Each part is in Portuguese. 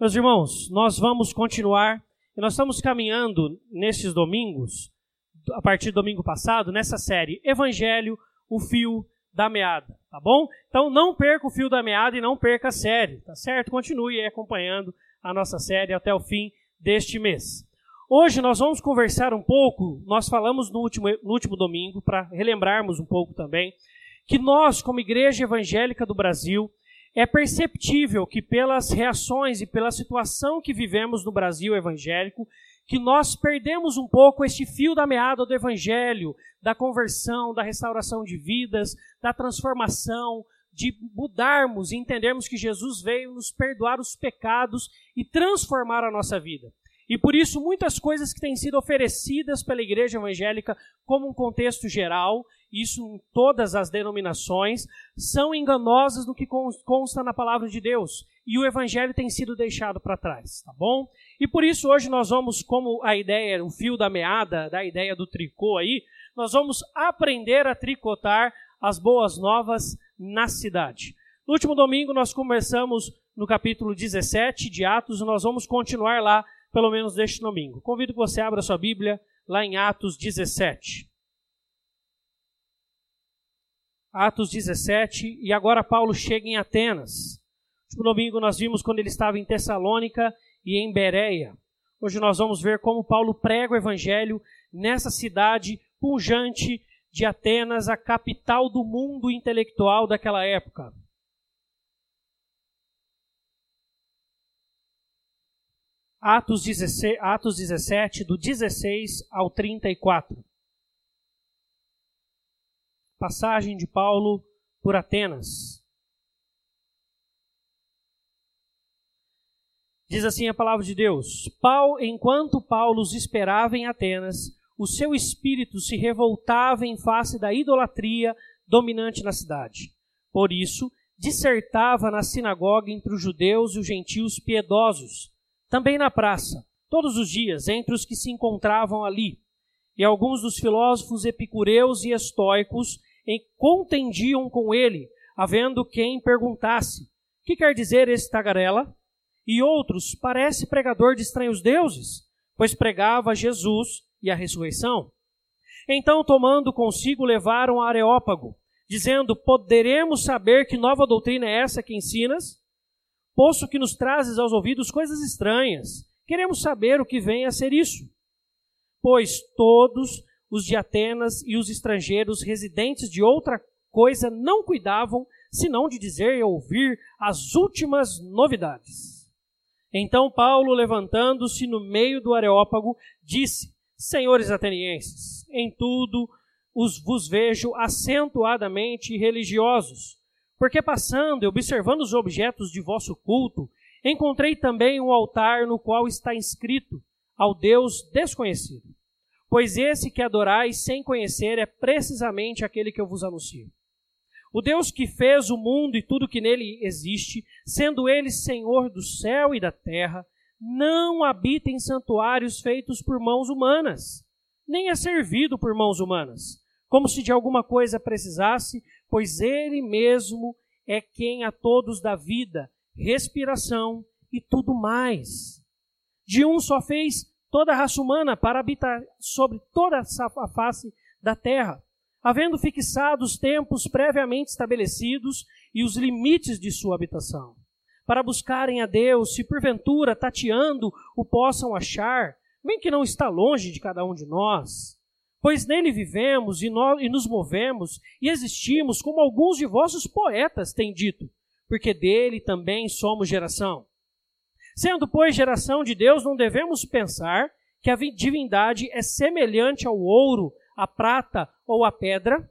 Meus irmãos, nós vamos continuar e nós estamos caminhando nesses domingos, a partir do domingo passado, nessa série Evangelho, o fio da meada, tá bom? Então não perca o fio da meada e não perca a série, tá certo? Continue acompanhando a nossa série até o fim deste mês. Hoje nós vamos conversar um pouco, nós falamos no último, no último domingo, para relembrarmos um pouco também, que nós, como Igreja Evangélica do Brasil, é perceptível que pelas reações e pela situação que vivemos no Brasil evangélico, que nós perdemos um pouco este fio da meada do evangelho, da conversão, da restauração de vidas, da transformação, de mudarmos e entendermos que Jesus veio nos perdoar os pecados e transformar a nossa vida. E por isso, muitas coisas que têm sido oferecidas pela igreja evangélica, como um contexto geral, isso em todas as denominações, são enganosas no que consta na palavra de Deus. E o evangelho tem sido deixado para trás, tá bom? E por isso, hoje nós vamos, como a ideia, o fio da meada, da ideia do tricô aí, nós vamos aprender a tricotar as boas novas na cidade. No último domingo, nós começamos no capítulo 17 de Atos, e nós vamos continuar lá pelo menos deste domingo. Convido que você abra sua Bíblia lá em Atos 17. Atos 17, e agora Paulo chega em Atenas. No domingo nós vimos quando ele estava em Tessalônica e em Bereia. Hoje nós vamos ver como Paulo prega o evangelho nessa cidade pujante de Atenas, a capital do mundo intelectual daquela época. Atos 17, Atos 17, do 16 ao 34. Passagem de Paulo por Atenas. Diz assim a palavra de Deus: Paulo, enquanto Paulo os esperava em Atenas, o seu espírito se revoltava em face da idolatria dominante na cidade. Por isso, dissertava na sinagoga entre os judeus e os gentios piedosos também na praça, todos os dias, entre os que se encontravam ali. E alguns dos filósofos epicureus e estoicos contendiam com ele, havendo quem perguntasse: Que quer dizer esse tagarela? E outros: Parece pregador de estranhos deuses, pois pregava Jesus e a ressurreição. Então, tomando consigo, levaram a Areópago, dizendo: Poderemos saber que nova doutrina é essa que ensinas? posto que nos trazes aos ouvidos coisas estranhas. Queremos saber o que vem a ser isso. Pois todos os de Atenas e os estrangeiros residentes de outra coisa não cuidavam senão de dizer e ouvir as últimas novidades. Então Paulo, levantando-se no meio do Areópago, disse: Senhores atenienses, em tudo os vos vejo acentuadamente religiosos porque passando e observando os objetos de vosso culto, encontrei também um altar no qual está inscrito ao Deus desconhecido. Pois esse que adorais sem conhecer é precisamente aquele que eu vos anuncio. O Deus que fez o mundo e tudo que nele existe, sendo ele Senhor do céu e da terra, não habita em santuários feitos por mãos humanas, nem é servido por mãos humanas, como se de alguma coisa precisasse, pois Ele mesmo é quem a todos dá vida, respiração e tudo mais. De um só fez toda a raça humana para habitar sobre toda a face da terra, havendo fixado os tempos previamente estabelecidos e os limites de sua habitação, para buscarem a Deus, se porventura tateando o possam achar, bem que não está longe de cada um de nós Pois nele vivemos e, nós, e nos movemos e existimos, como alguns de vossos poetas têm dito, porque dele também somos geração. Sendo, pois, geração de Deus, não devemos pensar que a divindade é semelhante ao ouro, à prata ou à pedra,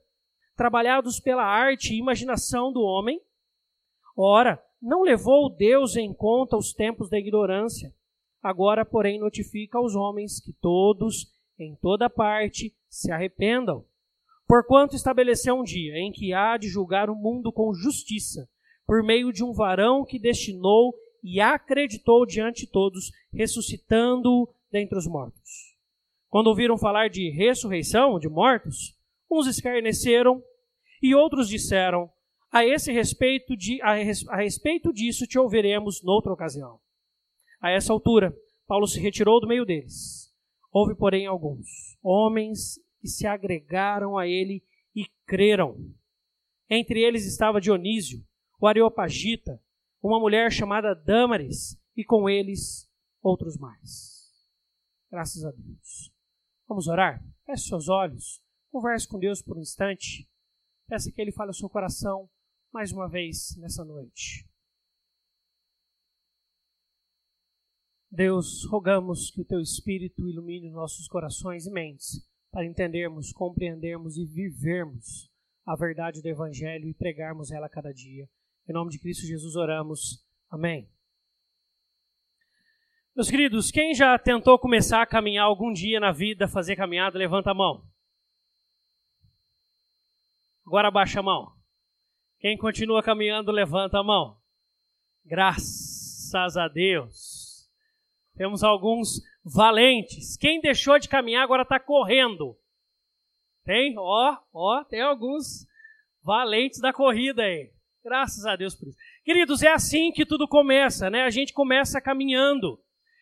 trabalhados pela arte e imaginação do homem. Ora, não levou Deus em conta os tempos da ignorância. Agora, porém, notifica aos homens que todos em toda parte se arrependam. Porquanto estabeleceu um dia em que há de julgar o mundo com justiça, por meio de um varão que destinou e acreditou diante de todos, ressuscitando-o dentre os mortos. Quando ouviram falar de ressurreição de mortos, uns escarneceram e outros disseram: A esse respeito, de, a, a respeito disso te ouviremos noutra ocasião. A essa altura, Paulo se retirou do meio deles. Houve, porém, alguns homens que se agregaram a ele e creram. Entre eles estava Dionísio, o Areopagita, uma mulher chamada Dâmaris, e com eles outros mais. Graças a Deus. Vamos orar? Feche seus olhos, converse com Deus por um instante. Peça que Ele fale ao seu coração mais uma vez nessa noite. Deus, rogamos que o Teu Espírito ilumine nossos corações e mentes para entendermos, compreendermos e vivermos a verdade do Evangelho e pregarmos ela cada dia. Em nome de Cristo Jesus oramos. Amém. Meus queridos, quem já tentou começar a caminhar algum dia na vida, fazer caminhada, levanta a mão. Agora abaixa a mão. Quem continua caminhando, levanta a mão. Graças a Deus. Temos alguns valentes. Quem deixou de caminhar agora está correndo. Tem? Ó, ó, tem alguns valentes da corrida aí. Graças a Deus por isso. Queridos, é assim que tudo começa, né? A gente começa caminhando.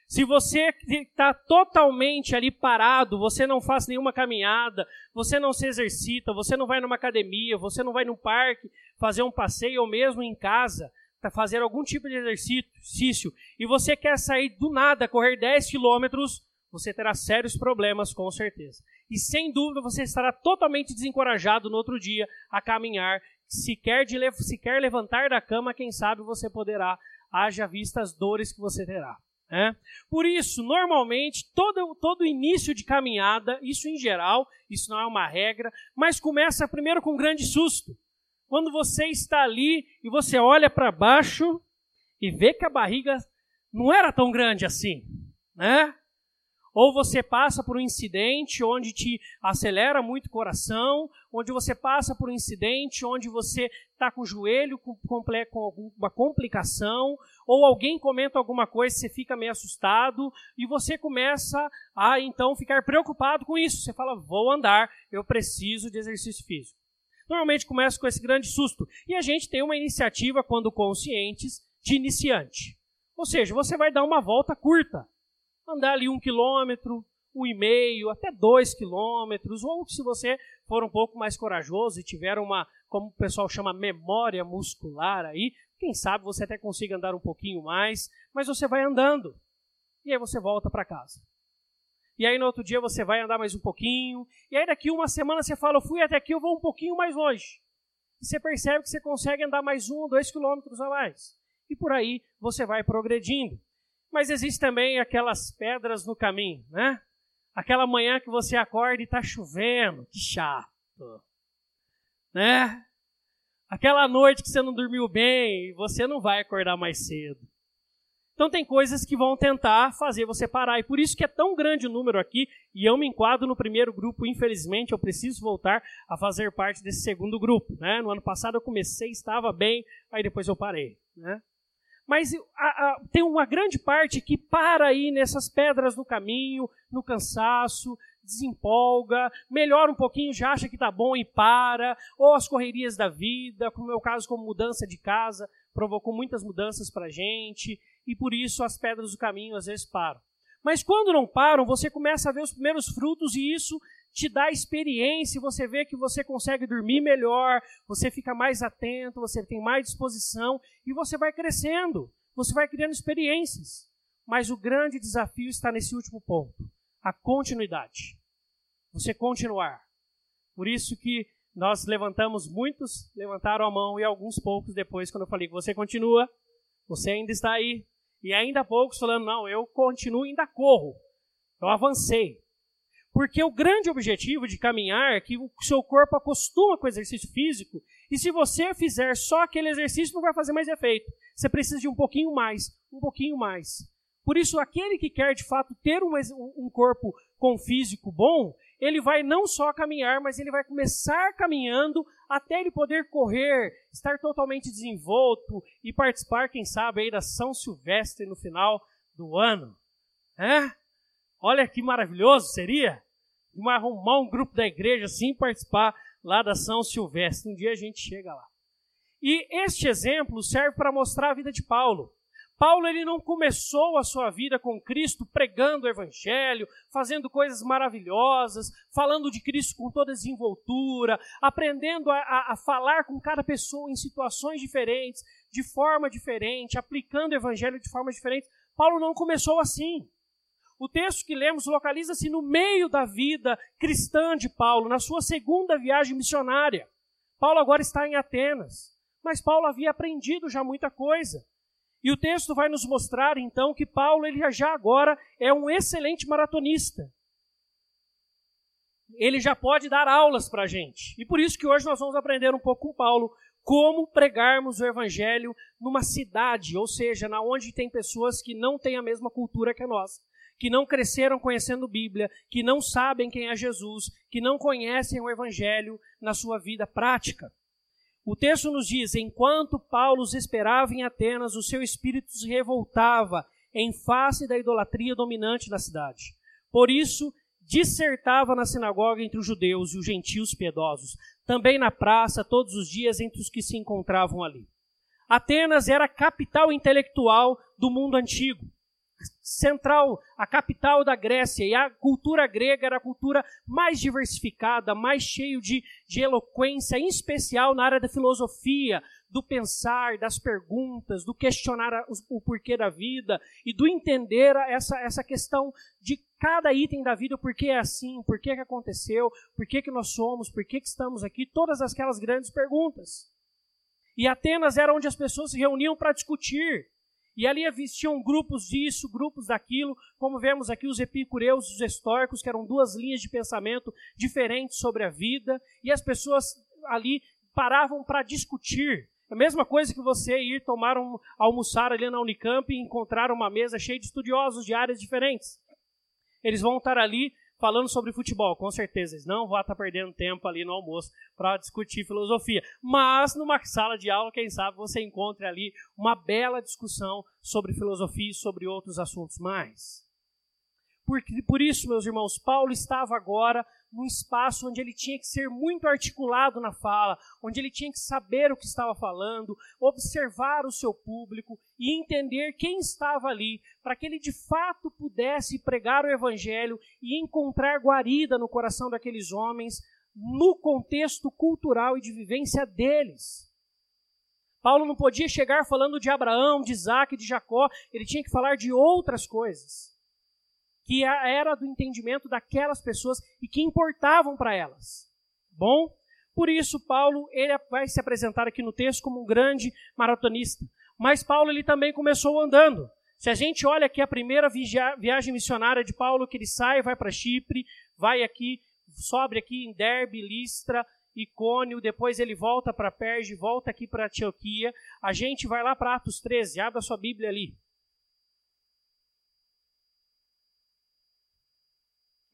Se você está totalmente ali parado, você não faz nenhuma caminhada, você não se exercita, você não vai numa academia, você não vai num parque fazer um passeio ou mesmo em casa para fazer algum tipo de exercício e você quer sair do nada, correr 10 quilômetros, você terá sérios problemas com certeza. E sem dúvida você estará totalmente desencorajado no outro dia a caminhar. Se quer, de, se quer levantar da cama, quem sabe você poderá, haja vista as dores que você terá. É? Por isso, normalmente, todo, todo início de caminhada, isso em geral, isso não é uma regra, mas começa primeiro com um grande susto. Quando você está ali e você olha para baixo e vê que a barriga não era tão grande assim, né? Ou você passa por um incidente onde te acelera muito o coração, onde você passa por um incidente onde você está com o joelho com, com alguma complicação, ou alguém comenta alguma coisa, você fica meio assustado e você começa a então ficar preocupado com isso. Você fala, vou andar, eu preciso de exercício físico. Normalmente começa com esse grande susto. E a gente tem uma iniciativa, quando conscientes, de iniciante. Ou seja, você vai dar uma volta curta andar ali um quilômetro, um e meio, até dois quilômetros, ou se você for um pouco mais corajoso e tiver uma, como o pessoal chama, memória muscular aí, quem sabe você até consiga andar um pouquinho mais, mas você vai andando. E aí você volta para casa. E aí no outro dia você vai andar mais um pouquinho. E aí daqui uma semana você fala, eu fui até aqui, eu vou um pouquinho mais longe. E você percebe que você consegue andar mais um ou dois quilômetros a mais. E por aí você vai progredindo. Mas existe também aquelas pedras no caminho, né? Aquela manhã que você acorda e está chovendo, que chato, né? Aquela noite que você não dormiu bem e você não vai acordar mais cedo. Então tem coisas que vão tentar fazer você parar. E por isso que é tão grande o número aqui, e eu me enquadro no primeiro grupo, infelizmente, eu preciso voltar a fazer parte desse segundo grupo. Né? No ano passado eu comecei, estava bem, aí depois eu parei. Né? Mas a, a, tem uma grande parte que para aí nessas pedras no caminho, no cansaço, desempolga, melhora um pouquinho, já acha que está bom e para, ou as correrias da vida, como é o caso como mudança de casa, provocou muitas mudanças para a gente, e por isso as pedras do caminho às vezes param. Mas quando não param, você começa a ver os primeiros frutos e isso te dá experiência, você vê que você consegue dormir melhor, você fica mais atento, você tem mais disposição e você vai crescendo, você vai criando experiências. Mas o grande desafio está nesse último ponto, a continuidade. Você continuar. Por isso que nós levantamos, muitos levantaram a mão e alguns poucos depois, quando eu falei que você continua, você ainda está aí. E ainda poucos falando, não, eu continuo, ainda corro. Eu avancei. Porque o grande objetivo de caminhar é que o seu corpo acostuma com o exercício físico, e se você fizer só aquele exercício, não vai fazer mais efeito. Você precisa de um pouquinho mais, um pouquinho mais. Por isso, aquele que quer de fato ter um, um corpo com físico bom, ele vai não só caminhar, mas ele vai começar caminhando até ele poder correr, estar totalmente desenvolto e participar, quem sabe, aí da São Silvestre no final do ano. É? Olha que maravilhoso seria! Arrumar um grupo da igreja assim participar lá da São Silvestre. Um dia a gente chega lá. E este exemplo serve para mostrar a vida de Paulo. Paulo ele não começou a sua vida com Cristo pregando o evangelho, fazendo coisas maravilhosas, falando de Cristo com toda desenvoltura, aprendendo a, a, a falar com cada pessoa em situações diferentes, de forma diferente, aplicando o evangelho de forma diferente. Paulo não começou assim. O texto que lemos localiza-se no meio da vida cristã de Paulo, na sua segunda viagem missionária. Paulo agora está em Atenas, mas Paulo havia aprendido já muita coisa. E o texto vai nos mostrar então que Paulo ele já agora é um excelente maratonista. Ele já pode dar aulas para a gente. E por isso que hoje nós vamos aprender um pouco com Paulo como pregarmos o evangelho numa cidade, ou seja, na onde tem pessoas que não têm a mesma cultura que a nossa, que não cresceram conhecendo Bíblia, que não sabem quem é Jesus, que não conhecem o evangelho na sua vida prática. O texto nos diz: enquanto Paulo esperava em Atenas, o seu espírito se revoltava em face da idolatria dominante na cidade. Por isso, dissertava na sinagoga entre os judeus e os gentios piedosos, também na praça, todos os dias entre os que se encontravam ali. Atenas era a capital intelectual do mundo antigo central, a capital da Grécia, e a cultura grega era a cultura mais diversificada, mais cheio de, de eloquência, em especial na área da filosofia, do pensar, das perguntas, do questionar o, o porquê da vida e do entender essa, essa questão de cada item da vida, por que é assim, por que, que aconteceu, por que, que nós somos, por que, que estamos aqui, todas aquelas grandes perguntas. E Atenas era onde as pessoas se reuniam para discutir e ali existiam grupos disso, grupos daquilo, como vemos aqui os epicureus os estoicos, que eram duas linhas de pensamento diferentes sobre a vida, e as pessoas ali paravam para discutir. É a mesma coisa que você ir tomar um almoçar ali na Unicamp e encontrar uma mesa cheia de estudiosos de áreas diferentes. Eles vão estar ali falando sobre futebol, com certeza. Eles não vão estar perdendo tempo ali no almoço para discutir filosofia. Mas numa sala de aula, quem sabe você encontre ali uma bela discussão sobre filosofia e sobre outros assuntos mais. Por, por isso, meus irmãos, Paulo estava agora num espaço onde ele tinha que ser muito articulado na fala, onde ele tinha que saber o que estava falando, observar o seu público e entender quem estava ali, para que ele de fato pudesse pregar o evangelho e encontrar guarida no coração daqueles homens, no contexto cultural e de vivência deles. Paulo não podia chegar falando de Abraão, de Isaac, de Jacó, ele tinha que falar de outras coisas que era do entendimento daquelas pessoas e que importavam para elas. Bom, por isso Paulo ele vai se apresentar aqui no texto como um grande maratonista. Mas Paulo ele também começou andando. Se a gente olha aqui a primeira viagem missionária de Paulo, que ele sai, vai para Chipre, vai aqui, sobe aqui em Derbe, Listra, Icônio, depois ele volta para Perge, volta aqui para Antioquia. A gente vai lá para Atos 13, abre a sua Bíblia ali.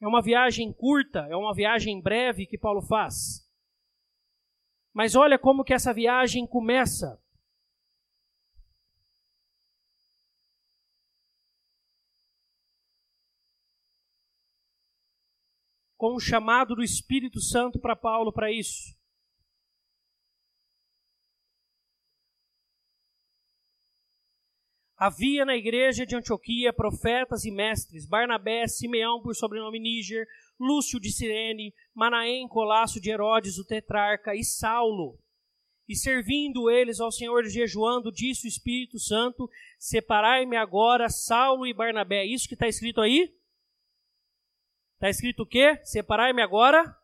É uma viagem curta, é uma viagem breve que Paulo faz. Mas olha como que essa viagem começa. Com o chamado do Espírito Santo para Paulo para isso. Havia na igreja de Antioquia profetas e mestres, Barnabé, Simeão por sobrenome Níger, Lúcio de Cirene, Manaém, Colasso de Herodes, o tetrarca, e Saulo. E servindo eles ao Senhor jejuando, disse o Espírito Santo, separai-me agora Saulo e Barnabé. Isso que está escrito aí? Está escrito o quê? Separai-me agora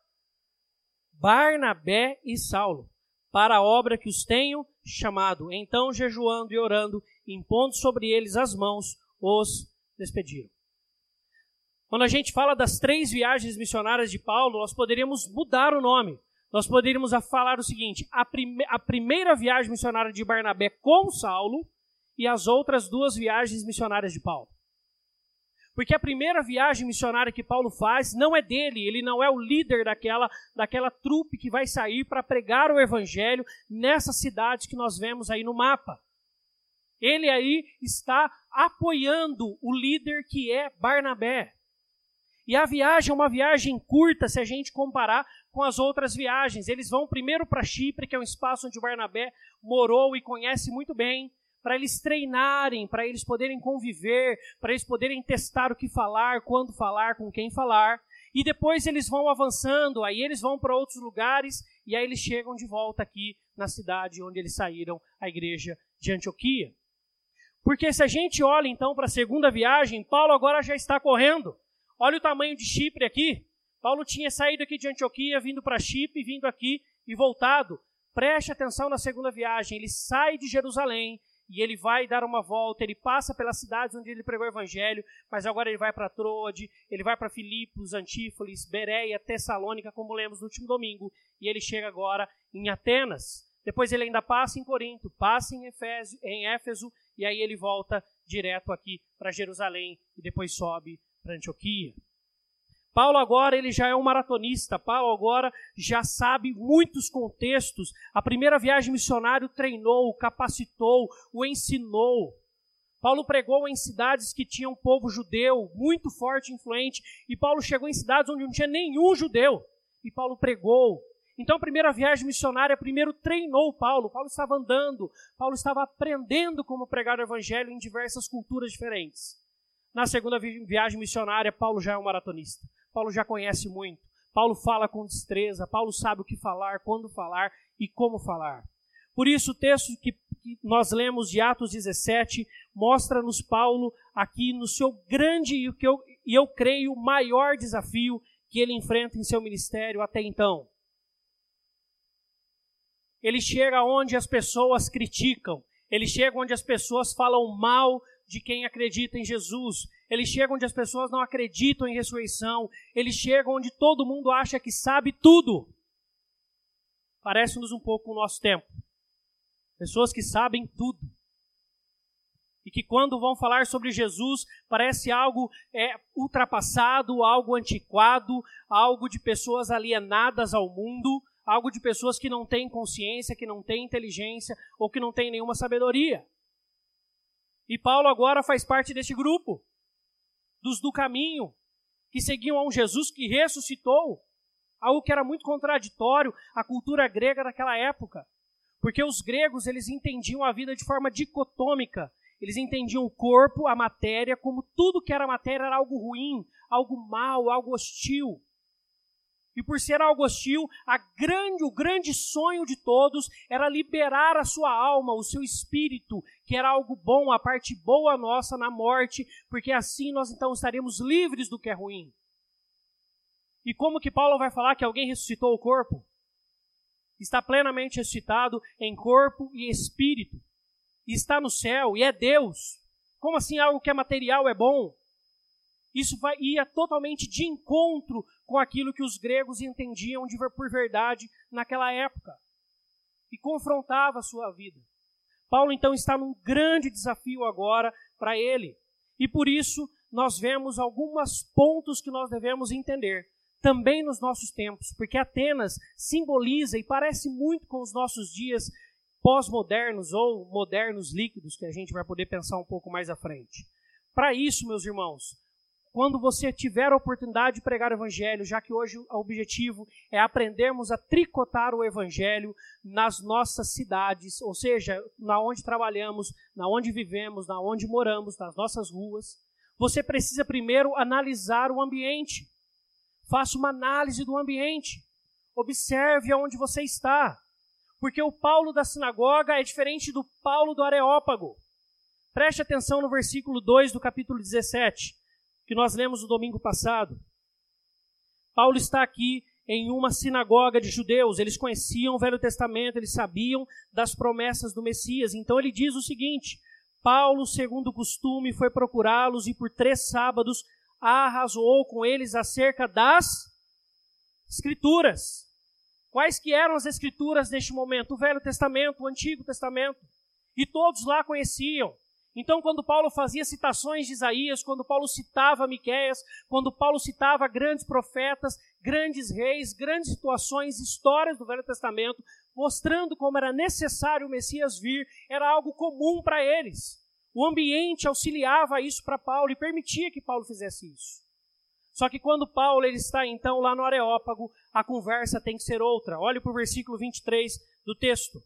Barnabé e Saulo, para a obra que os tenho chamado. Então, jejuando e orando, impondo sobre eles as mãos, os despediram. Quando a gente fala das três viagens missionárias de Paulo, nós poderíamos mudar o nome. Nós poderíamos falar o seguinte: a, prime a primeira viagem missionária de Barnabé com Saulo e as outras duas viagens missionárias de Paulo. Porque a primeira viagem missionária que Paulo faz não é dele, ele não é o líder daquela, daquela trupe que vai sair para pregar o evangelho nessas cidades que nós vemos aí no mapa. Ele aí está apoiando o líder que é Barnabé. E a viagem é uma viagem curta se a gente comparar com as outras viagens. Eles vão primeiro para Chipre, que é um espaço onde Barnabé morou e conhece muito bem. para eles treinarem, para eles poderem conviver, para eles poderem testar o que falar, quando falar, com quem falar. E depois eles vão avançando, aí eles vão para outros lugares e aí eles chegam de volta aqui na cidade onde eles saíram, a igreja de Antioquia. Porque se a gente olha então para a segunda viagem, Paulo agora já está correndo. Olha o tamanho de Chipre aqui. Paulo tinha saído aqui de Antioquia, vindo para Chipre, vindo aqui e voltado. Preste atenção na segunda viagem. Ele sai de Jerusalém e ele vai dar uma volta. Ele passa pelas cidades onde ele pregou o evangelho, mas agora ele vai para Troade, ele vai para Filipos, Antífolis, Bereia, Tessalônica, como lemos no último domingo, e ele chega agora em Atenas. Depois ele ainda passa em Corinto, passa em, em Éfeso, e aí ele volta direto aqui para Jerusalém e depois sobe para Antioquia. Paulo agora ele já é um maratonista. Paulo agora já sabe muitos contextos. A primeira viagem missionária o treinou, o capacitou, o ensinou. Paulo pregou em cidades que tinham um povo judeu muito forte e influente, e Paulo chegou em cidades onde não tinha nenhum judeu. E Paulo pregou. Então a primeira viagem missionária primeiro treinou Paulo. Paulo estava andando, Paulo estava aprendendo como pregar o evangelho em diversas culturas diferentes. Na segunda viagem missionária, Paulo já é um maratonista. Paulo já conhece muito. Paulo fala com destreza, Paulo sabe o que falar, quando falar e como falar. Por isso, o texto que, nós lemos de Atos 17 mostra-nos Paulo aqui no seu grande e, eu, eu creio maior desafio que ele enfrenta em seu ministério até então. Ele chega onde as pessoas criticam, ele chega onde as pessoas falam mal de quem acredita em Jesus. Ele chega onde as pessoas não acreditam em ressurreição. Ele chega onde todo mundo acha que sabe tudo. Parece-nos um pouco o nosso tempo. Pessoas que sabem tudo. E que quando vão falar sobre Jesus, parece algo é, ultrapassado, algo antiquado, algo de pessoas alienadas ao mundo, algo de pessoas que não têm consciência, que não têm inteligência ou que não têm nenhuma sabedoria. E Paulo agora faz parte desse grupo, dos do caminho, que seguiam a um Jesus que ressuscitou, algo que era muito contraditório à cultura grega daquela época. Porque os gregos, eles entendiam a vida de forma dicotômica. Eles entendiam o corpo, a matéria, como tudo que era matéria era algo ruim, algo mal, algo hostil. E por ser algo hostil, grande, o grande sonho de todos era liberar a sua alma, o seu espírito, que era algo bom, a parte boa nossa na morte, porque assim nós então estaremos livres do que é ruim. E como que Paulo vai falar que alguém ressuscitou o corpo? Está plenamente ressuscitado em corpo e espírito. E está no céu e é Deus. Como assim algo que é material é bom? Isso vai, ia totalmente de encontro com aquilo que os gregos entendiam de, por verdade naquela época e confrontava a sua vida. Paulo então está num grande desafio agora para ele. E por isso nós vemos alguns pontos que nós devemos entender também nos nossos tempos, porque Atenas simboliza e parece muito com os nossos dias pós-modernos ou modernos líquidos que a gente vai poder pensar um pouco mais à frente. Para isso, meus irmãos, quando você tiver a oportunidade de pregar o Evangelho, já que hoje o objetivo é aprendermos a tricotar o Evangelho nas nossas cidades, ou seja, na onde trabalhamos, na onde vivemos, na onde moramos, nas nossas ruas, você precisa primeiro analisar o ambiente. Faça uma análise do ambiente. Observe aonde você está. Porque o Paulo da sinagoga é diferente do Paulo do Areópago. Preste atenção no versículo 2 do capítulo 17 que nós lemos no domingo passado. Paulo está aqui em uma sinagoga de judeus, eles conheciam o Velho Testamento, eles sabiam das promessas do Messias. Então ele diz o seguinte: Paulo, segundo o costume, foi procurá-los e por três sábados arrasou com eles acerca das Escrituras. Quais que eram as Escrituras neste momento? O Velho Testamento, o Antigo Testamento. E todos lá conheciam. Então, quando Paulo fazia citações de Isaías, quando Paulo citava Miqueias, quando Paulo citava grandes profetas, grandes reis, grandes situações, histórias do Velho Testamento, mostrando como era necessário o Messias vir, era algo comum para eles. O ambiente auxiliava isso para Paulo e permitia que Paulo fizesse isso. Só que quando Paulo ele está então lá no Areópago, a conversa tem que ser outra. Olhe para o versículo 23 do texto.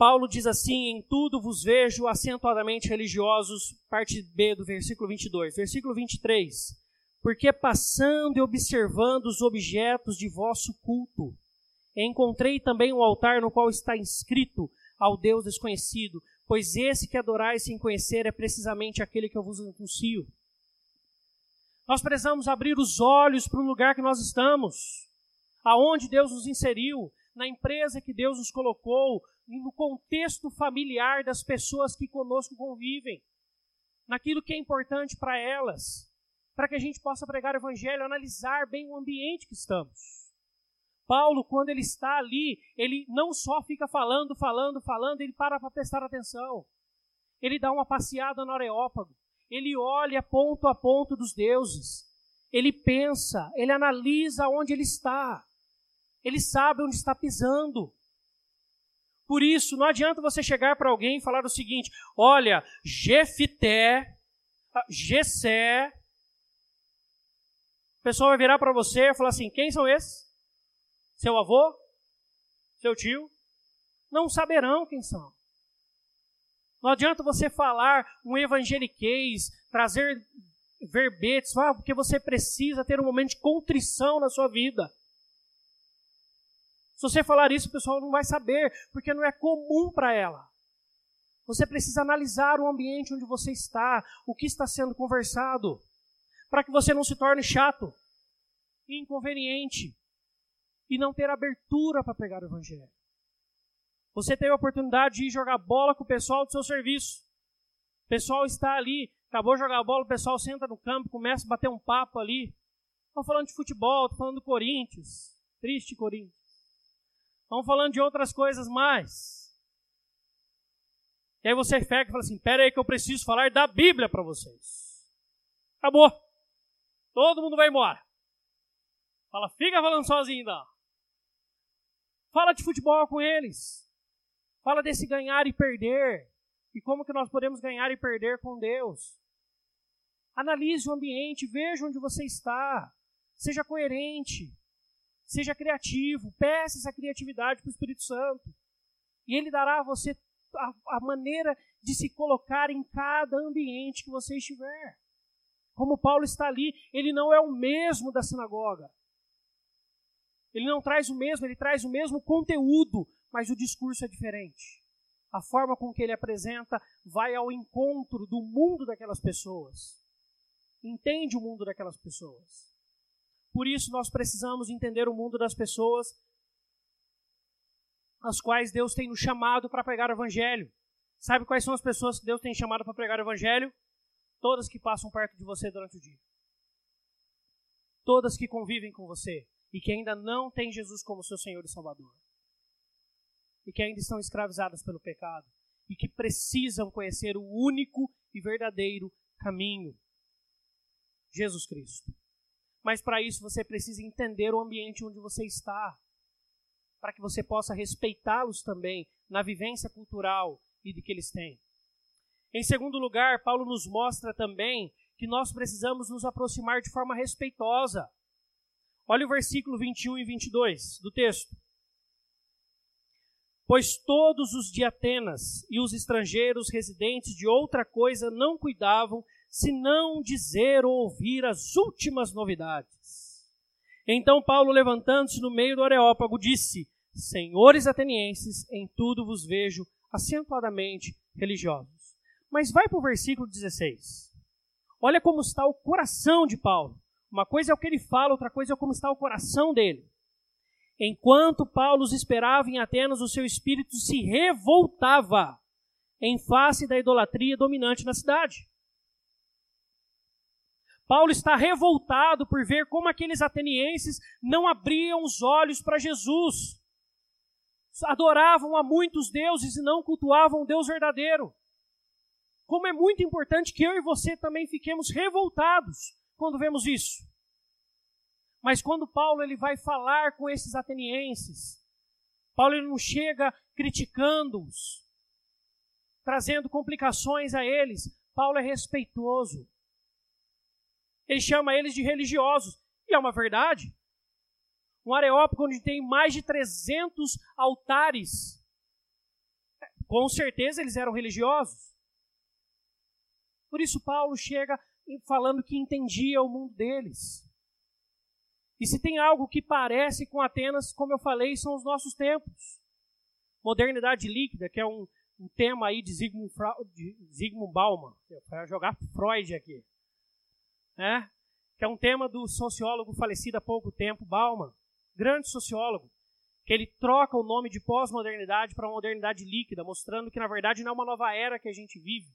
Paulo diz assim: Em tudo vos vejo acentuadamente religiosos, parte B do versículo 22. Versículo 23. Porque passando e observando os objetos de vosso culto, encontrei também um altar no qual está inscrito ao Deus desconhecido, pois esse que adorais sem conhecer é precisamente aquele que eu vos anuncio. Nós precisamos abrir os olhos para o lugar que nós estamos, aonde Deus nos inseriu, na empresa que Deus nos colocou, no contexto familiar das pessoas que conosco convivem, naquilo que é importante para elas, para que a gente possa pregar o evangelho, analisar bem o ambiente que estamos. Paulo, quando ele está ali, ele não só fica falando, falando, falando, ele para para prestar atenção. Ele dá uma passeada no Areópago. Ele olha ponto a ponto dos deuses. Ele pensa, ele analisa onde ele está. Ele sabe onde está pisando. Por isso, não adianta você chegar para alguém e falar o seguinte: olha, Jefité, Gessé. O pessoal vai virar para você e falar assim: quem são esses? Seu avô? Seu tio? Não saberão quem são. Não adianta você falar um evangeliquez, trazer verbetes, ah, porque você precisa ter um momento de contrição na sua vida. Se você falar isso, o pessoal não vai saber, porque não é comum para ela. Você precisa analisar o ambiente onde você está, o que está sendo conversado, para que você não se torne chato, inconveniente e não ter abertura para pregar o evangelho. Você teve a oportunidade de ir jogar bola com o pessoal do seu serviço. O pessoal está ali, acabou de jogar bola, o pessoal senta no campo, começa a bater um papo ali. Estão falando de futebol, estão falando do Corinthians. Triste Corinthians. Estão falando de outras coisas mais. E aí você pega e fala assim: pera aí que eu preciso falar da Bíblia para vocês. Acabou. Todo mundo vai embora. Fala, fica falando sozinho ainda. Fala de futebol com eles. Fala desse ganhar e perder. E como que nós podemos ganhar e perder com Deus. Analise o ambiente, veja onde você está. Seja coerente. Seja criativo, peça essa criatividade para o Espírito Santo. E ele dará a você a, a maneira de se colocar em cada ambiente que você estiver. Como Paulo está ali, ele não é o mesmo da sinagoga. Ele não traz o mesmo, ele traz o mesmo conteúdo, mas o discurso é diferente. A forma com que ele apresenta vai ao encontro do mundo daquelas pessoas. Entende o mundo daquelas pessoas. Por isso, nós precisamos entender o mundo das pessoas as quais Deus tem nos chamado para pregar o Evangelho. Sabe quais são as pessoas que Deus tem chamado para pregar o Evangelho? Todas que passam perto de você durante o dia. Todas que convivem com você e que ainda não têm Jesus como seu Senhor e Salvador. E que ainda estão escravizadas pelo pecado. E que precisam conhecer o único e verdadeiro caminho: Jesus Cristo. Mas para isso você precisa entender o ambiente onde você está, para que você possa respeitá-los também na vivência cultural e de que eles têm. Em segundo lugar, Paulo nos mostra também que nós precisamos nos aproximar de forma respeitosa. Olha o versículo 21 e 22 do texto. Pois todos os de Atenas e os estrangeiros residentes de outra coisa não cuidavam se não dizer ou ouvir as últimas novidades. Então Paulo, levantando-se no meio do Areópago, disse: Senhores atenienses, em tudo vos vejo acentuadamente religiosos. Mas vai para o versículo 16. Olha como está o coração de Paulo. Uma coisa é o que ele fala, outra coisa é como está o coração dele. Enquanto Paulo os esperava em Atenas, o seu espírito se revoltava em face da idolatria dominante na cidade. Paulo está revoltado por ver como aqueles atenienses não abriam os olhos para Jesus. Adoravam a muitos deuses e não cultuavam o Deus verdadeiro. Como é muito importante que eu e você também fiquemos revoltados quando vemos isso. Mas quando Paulo ele vai falar com esses atenienses, Paulo ele não chega criticando-os, trazendo complicações a eles. Paulo é respeitoso. Ele chama eles de religiosos. E é uma verdade. Um areópago onde tem mais de 300 altares. Com certeza eles eram religiosos. Por isso, Paulo chega falando que entendia o mundo deles. E se tem algo que parece com Atenas, como eu falei, são os nossos tempos. Modernidade líquida, que é um, um tema aí de Zygmunt, de Zygmunt Bauman, para jogar Freud aqui, né? que é um tema do sociólogo falecido há pouco tempo, Bauman, grande sociólogo, que ele troca o nome de pós-modernidade para modernidade líquida, mostrando que na verdade não é uma nova era que a gente vive,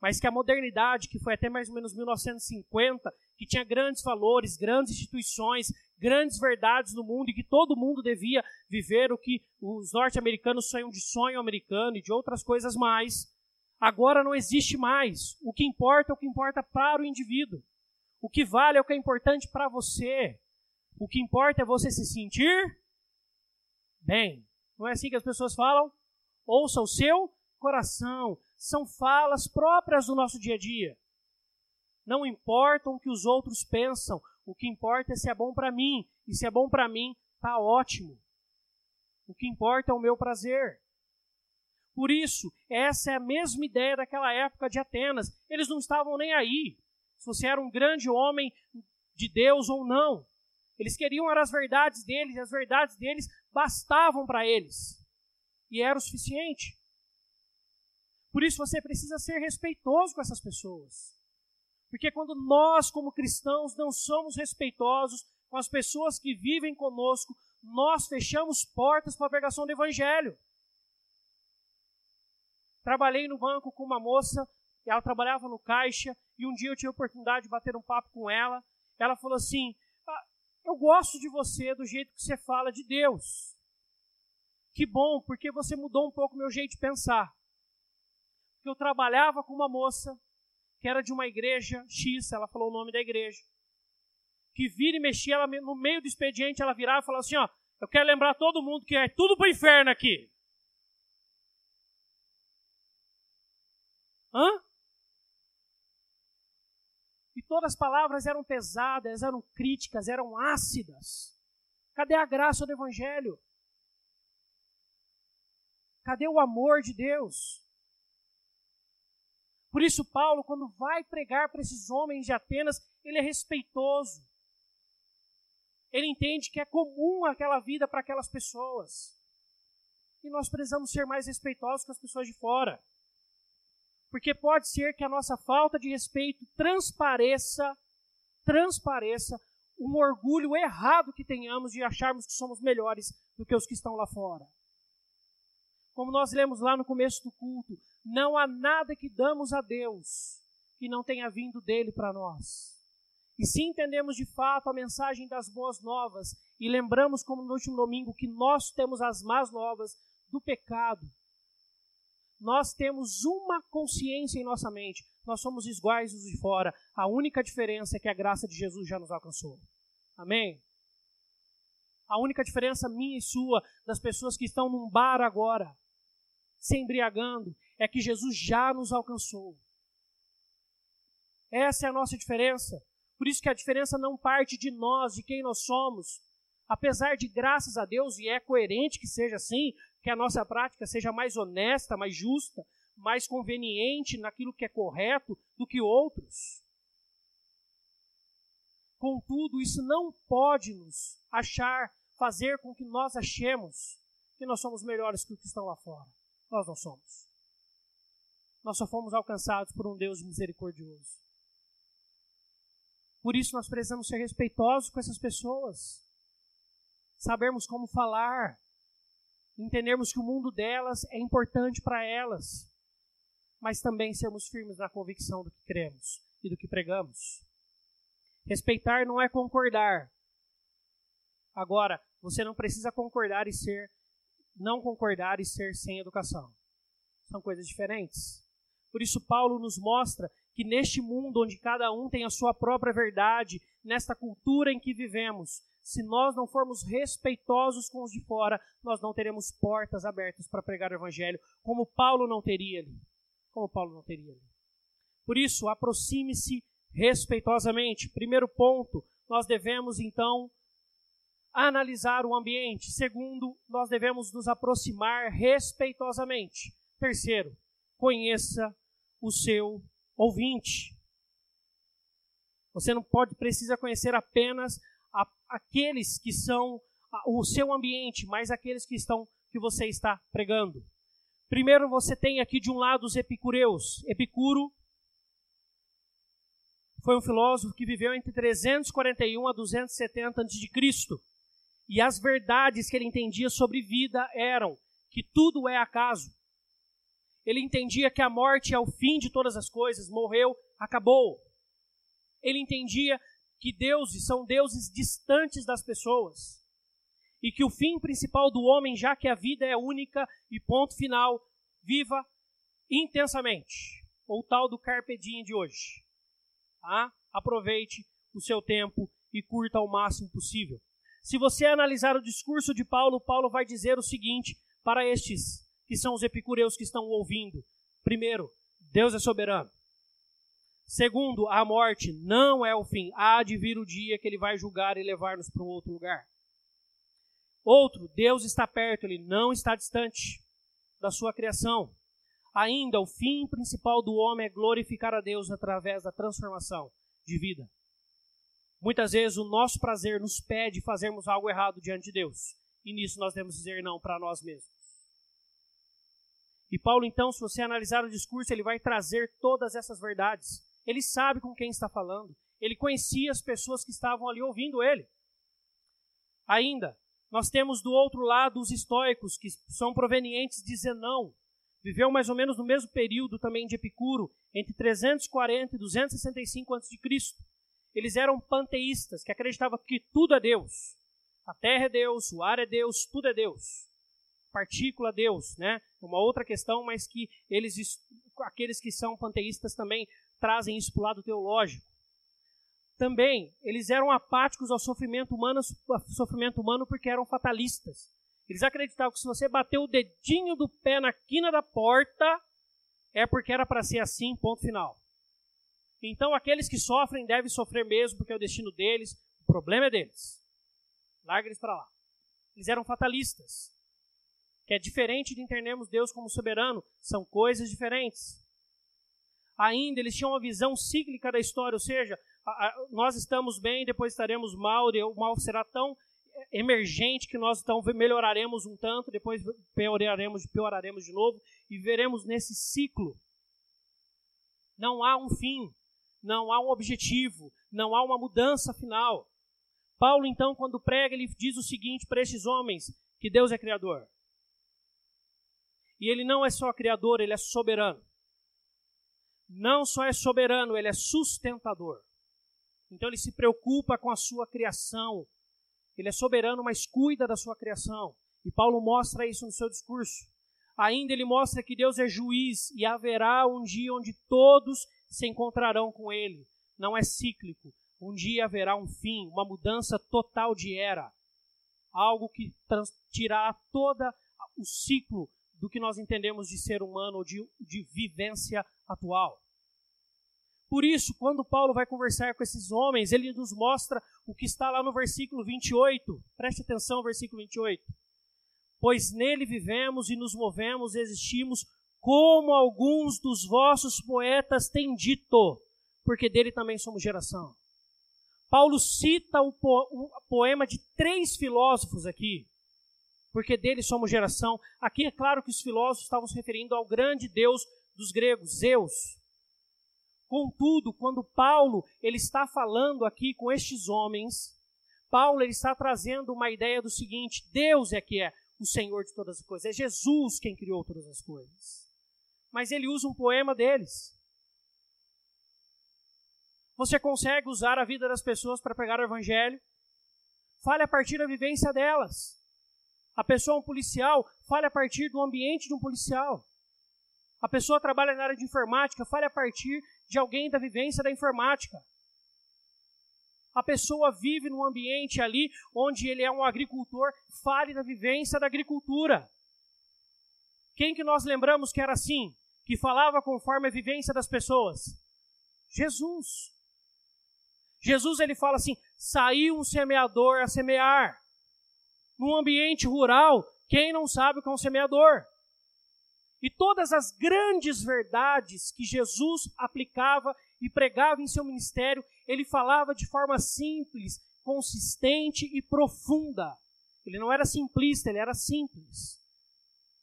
mas que a modernidade, que foi até mais ou menos 1950, que tinha grandes valores, grandes instituições, grandes verdades no mundo e que todo mundo devia viver o que os norte-americanos sonham de sonho americano e de outras coisas mais, agora não existe mais. O que importa é o que importa para o indivíduo. O que vale é o que é importante para você. O que importa é você se sentir bem. Não é assim que as pessoas falam? Ouça o seu coração. São falas próprias do nosso dia a dia. Não importam o que os outros pensam, o que importa é se é bom para mim. E se é bom para mim, tá ótimo. O que importa é o meu prazer. Por isso, essa é a mesma ideia daquela época de Atenas. Eles não estavam nem aí se você era um grande homem de Deus ou não. Eles queriam as verdades deles, e as verdades deles bastavam para eles. E era o suficiente. Por isso você precisa ser respeitoso com essas pessoas. Porque quando nós, como cristãos, não somos respeitosos com as pessoas que vivem conosco, nós fechamos portas para a pregação do Evangelho. Trabalhei no banco com uma moça, ela trabalhava no caixa, e um dia eu tive a oportunidade de bater um papo com ela. Ela falou assim: ah, Eu gosto de você do jeito que você fala de Deus. Que bom, porque você mudou um pouco o meu jeito de pensar. Porque eu trabalhava com uma moça que era de uma igreja X, ela falou o nome da igreja, que vira e mexia, ela, no meio do expediente, ela virava e falava assim, ó, eu quero lembrar todo mundo que é tudo pro inferno aqui. Hã? Todas as palavras eram pesadas, eram críticas, eram ácidas. Cadê a graça do Evangelho? Cadê o amor de Deus? Por isso, Paulo, quando vai pregar para esses homens de Atenas, ele é respeitoso. Ele entende que é comum aquela vida para aquelas pessoas. E nós precisamos ser mais respeitosos com as pessoas de fora. Porque pode ser que a nossa falta de respeito transpareça, transpareça um orgulho errado que tenhamos de acharmos que somos melhores do que os que estão lá fora. Como nós lemos lá no começo do culto, não há nada que damos a Deus que não tenha vindo dele para nós. E se entendemos de fato a mensagem das boas novas e lembramos, como no último domingo, que nós temos as más novas do pecado, nós temos uma consciência em nossa mente. Nós somos iguais os de fora. A única diferença é que a graça de Jesus já nos alcançou. Amém? A única diferença minha e sua, das pessoas que estão num bar agora, se embriagando, é que Jesus já nos alcançou. Essa é a nossa diferença. Por isso que a diferença não parte de nós, de quem nós somos. Apesar de, graças a Deus, e é coerente que seja assim, que a nossa prática seja mais honesta, mais justa, mais conveniente naquilo que é correto do que outros. Contudo, isso não pode nos achar, fazer com que nós achemos que nós somos melhores que os que estão lá fora. Nós não somos. Nós só fomos alcançados por um Deus misericordioso. Por isso nós precisamos ser respeitosos com essas pessoas. Sabermos como falar. Entendermos que o mundo delas é importante para elas. Mas também sermos firmes na convicção do que cremos e do que pregamos. Respeitar não é concordar. Agora, você não precisa concordar e ser não concordar e ser sem educação. São coisas diferentes. Por isso, Paulo nos mostra que neste mundo onde cada um tem a sua própria verdade, nesta cultura em que vivemos, se nós não formos respeitosos com os de fora, nós não teremos portas abertas para pregar o evangelho, como Paulo não teria ali. Como Paulo não teria ali. Por isso, aproxime-se respeitosamente. Primeiro ponto, nós devemos então analisar o ambiente. Segundo, nós devemos nos aproximar respeitosamente. Terceiro, conheça o seu ouvinte. Você não pode precisa conhecer apenas aqueles que são o seu ambiente, mas aqueles que estão que você está pregando. Primeiro você tem aqui de um lado os epicureus. Epicuro foi um filósofo que viveu entre 341 a 270 a.C. E as verdades que ele entendia sobre vida eram que tudo é acaso. Ele entendia que a morte é o fim de todas as coisas, morreu, acabou. Ele entendia que deuses são deuses distantes das pessoas. E que o fim principal do homem, já que a vida é única e ponto final, viva intensamente. Ou tal do carpe diem de hoje. Tá? Aproveite o seu tempo e curta ao máximo possível. Se você analisar o discurso de Paulo, Paulo vai dizer o seguinte para estes que são os epicureus que estão ouvindo. Primeiro, Deus é soberano. Segundo, a morte não é o fim. Há de vir o dia que ele vai julgar e levar-nos para um outro lugar. Outro, Deus está perto, ele não está distante da sua criação. Ainda, o fim principal do homem é glorificar a Deus através da transformação de vida. Muitas vezes o nosso prazer nos pede fazermos algo errado diante de Deus. E nisso nós devemos dizer não para nós mesmos. E Paulo, então, se você analisar o discurso, ele vai trazer todas essas verdades. Ele sabe com quem está falando. Ele conhecia as pessoas que estavam ali ouvindo ele. Ainda, nós temos do outro lado os estoicos, que são provenientes de Zenão. Viveu mais ou menos no mesmo período também de Epicuro, entre 340 e 265 a.C. Eles eram panteístas, que acreditavam que tudo é Deus. A terra é Deus, o ar é Deus, tudo é Deus partícula Deus, né? Uma outra questão, mas que eles, aqueles que são panteístas também trazem isso para o lado teológico. Também, eles eram apáticos ao sofrimento humano, ao sofrimento humano porque eram fatalistas. Eles acreditavam que se você bater o dedinho do pé na quina da porta, é porque era para ser assim, ponto final. Então, aqueles que sofrem devem sofrer mesmo, porque é o destino deles, o problema é deles. Larga eles para lá. Eles eram fatalistas que é diferente de entendermos Deus como soberano, são coisas diferentes. Ainda eles tinham uma visão cíclica da história, ou seja, a, a, nós estamos bem, depois estaremos mal, o mal será tão é, emergente que nós então melhoraremos um tanto, depois pioraremos, pioraremos de novo e veremos nesse ciclo. Não há um fim, não há um objetivo, não há uma mudança final. Paulo então, quando prega, ele diz o seguinte para esses homens: que Deus é criador. E ele não é só criador, ele é soberano. Não só é soberano, ele é sustentador. Então ele se preocupa com a sua criação. Ele é soberano, mas cuida da sua criação. E Paulo mostra isso no seu discurso. Ainda ele mostra que Deus é juiz e haverá um dia onde todos se encontrarão com ele. Não é cíclico. Um dia haverá um fim, uma mudança total de era. Algo que tirar todo o ciclo do que nós entendemos de ser humano ou de, de vivência atual. Por isso, quando Paulo vai conversar com esses homens, ele nos mostra o que está lá no versículo 28. Preste atenção versículo 28. Pois nele vivemos e nos movemos e existimos, como alguns dos vossos poetas têm dito, porque dele também somos geração. Paulo cita o, poema de três filósofos aqui porque dele somos geração. Aqui é claro que os filósofos estavam se referindo ao grande Deus dos gregos, Zeus. Contudo, quando Paulo ele está falando aqui com estes homens, Paulo ele está trazendo uma ideia do seguinte: Deus é que é o Senhor de todas as coisas, é Jesus quem criou todas as coisas. Mas ele usa um poema deles. Você consegue usar a vida das pessoas para pregar o evangelho? Fale a partir da vivência delas. A pessoa é um policial, fale a partir do ambiente de um policial. A pessoa trabalha na área de informática, fale a partir de alguém da vivência da informática. A pessoa vive num ambiente ali onde ele é um agricultor, fale da vivência da agricultura. Quem que nós lembramos que era assim? Que falava conforme a vivência das pessoas? Jesus. Jesus ele fala assim: saiu um semeador a semear num ambiente rural, quem não sabe o que é um semeador? E todas as grandes verdades que Jesus aplicava e pregava em seu ministério, ele falava de forma simples, consistente e profunda. Ele não era simplista, ele era simples.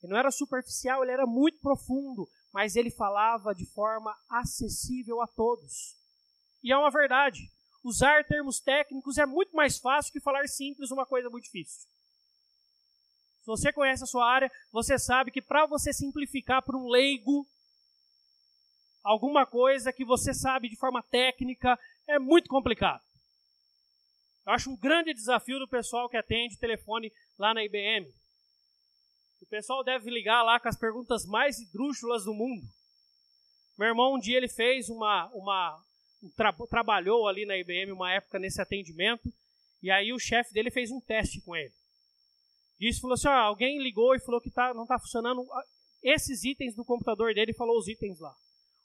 Ele não era superficial, ele era muito profundo, mas ele falava de forma acessível a todos. E é uma verdade. Usar termos técnicos é muito mais fácil que falar simples uma coisa muito difícil. Você conhece a sua área, você sabe que para você simplificar para um leigo alguma coisa que você sabe de forma técnica é muito complicado. Eu acho um grande desafio do pessoal que atende telefone lá na IBM. O pessoal deve ligar lá com as perguntas mais esdrúxulas do mundo. Meu irmão, um dia ele fez uma. uma um tra trabalhou ali na IBM uma época nesse atendimento, e aí o chefe dele fez um teste com ele. Disse, falou assim: ó, alguém ligou e falou que tá, não está funcionando esses itens do computador dele falou os itens lá.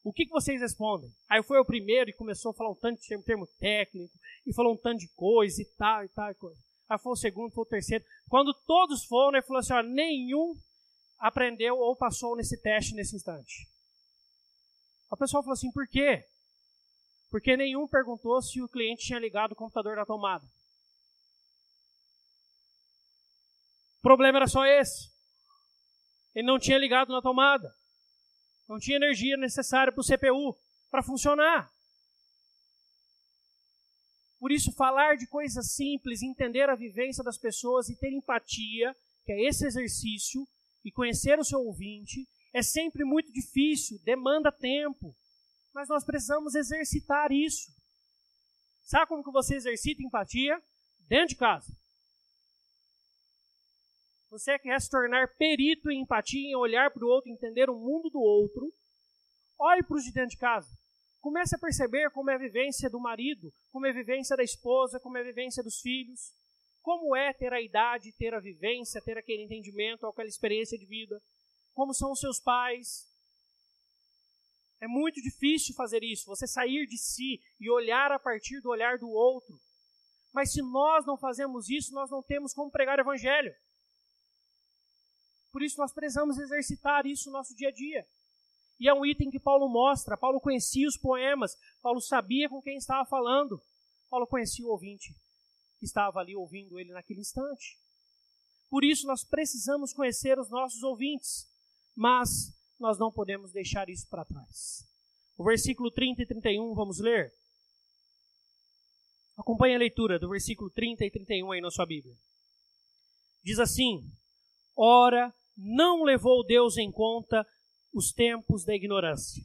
O que, que vocês respondem? Aí foi o primeiro e começou a falar um tanto de termo, termo técnico, e falou um tanto de coisa e tal e tal e coisa. Aí foi o segundo, foi o terceiro. Quando todos foram, ele falou assim: ó, nenhum aprendeu ou passou nesse teste nesse instante. O pessoal falou assim: por quê? Porque nenhum perguntou se o cliente tinha ligado o computador na tomada. O problema era só esse. Ele não tinha ligado na tomada. Não tinha energia necessária para o CPU para funcionar. Por isso, falar de coisas simples, entender a vivência das pessoas e ter empatia, que é esse exercício, e conhecer o seu ouvinte, é sempre muito difícil, demanda tempo. Mas nós precisamos exercitar isso. Sabe como que você exercita empatia? Dentro de casa. Você quer se tornar perito em empatia, em olhar para o outro, entender o mundo do outro, olhe para os de dentro de casa. Comece a perceber como é a vivência do marido, como é a vivência da esposa, como é a vivência dos filhos. Como é ter a idade, ter a vivência, ter aquele entendimento, aquela experiência de vida. Como são os seus pais. É muito difícil fazer isso, você sair de si e olhar a partir do olhar do outro. Mas se nós não fazemos isso, nós não temos como pregar o evangelho. Por isso nós precisamos exercitar isso no nosso dia a dia. E é um item que Paulo mostra. Paulo conhecia os poemas, Paulo sabia com quem estava falando. Paulo conhecia o ouvinte que estava ali ouvindo ele naquele instante. Por isso nós precisamos conhecer os nossos ouvintes, mas nós não podemos deixar isso para trás. O versículo 30 e 31, vamos ler? Acompanhe a leitura do versículo 30 e 31 aí na sua Bíblia. Diz assim: Ora, não levou Deus em conta os tempos da ignorância.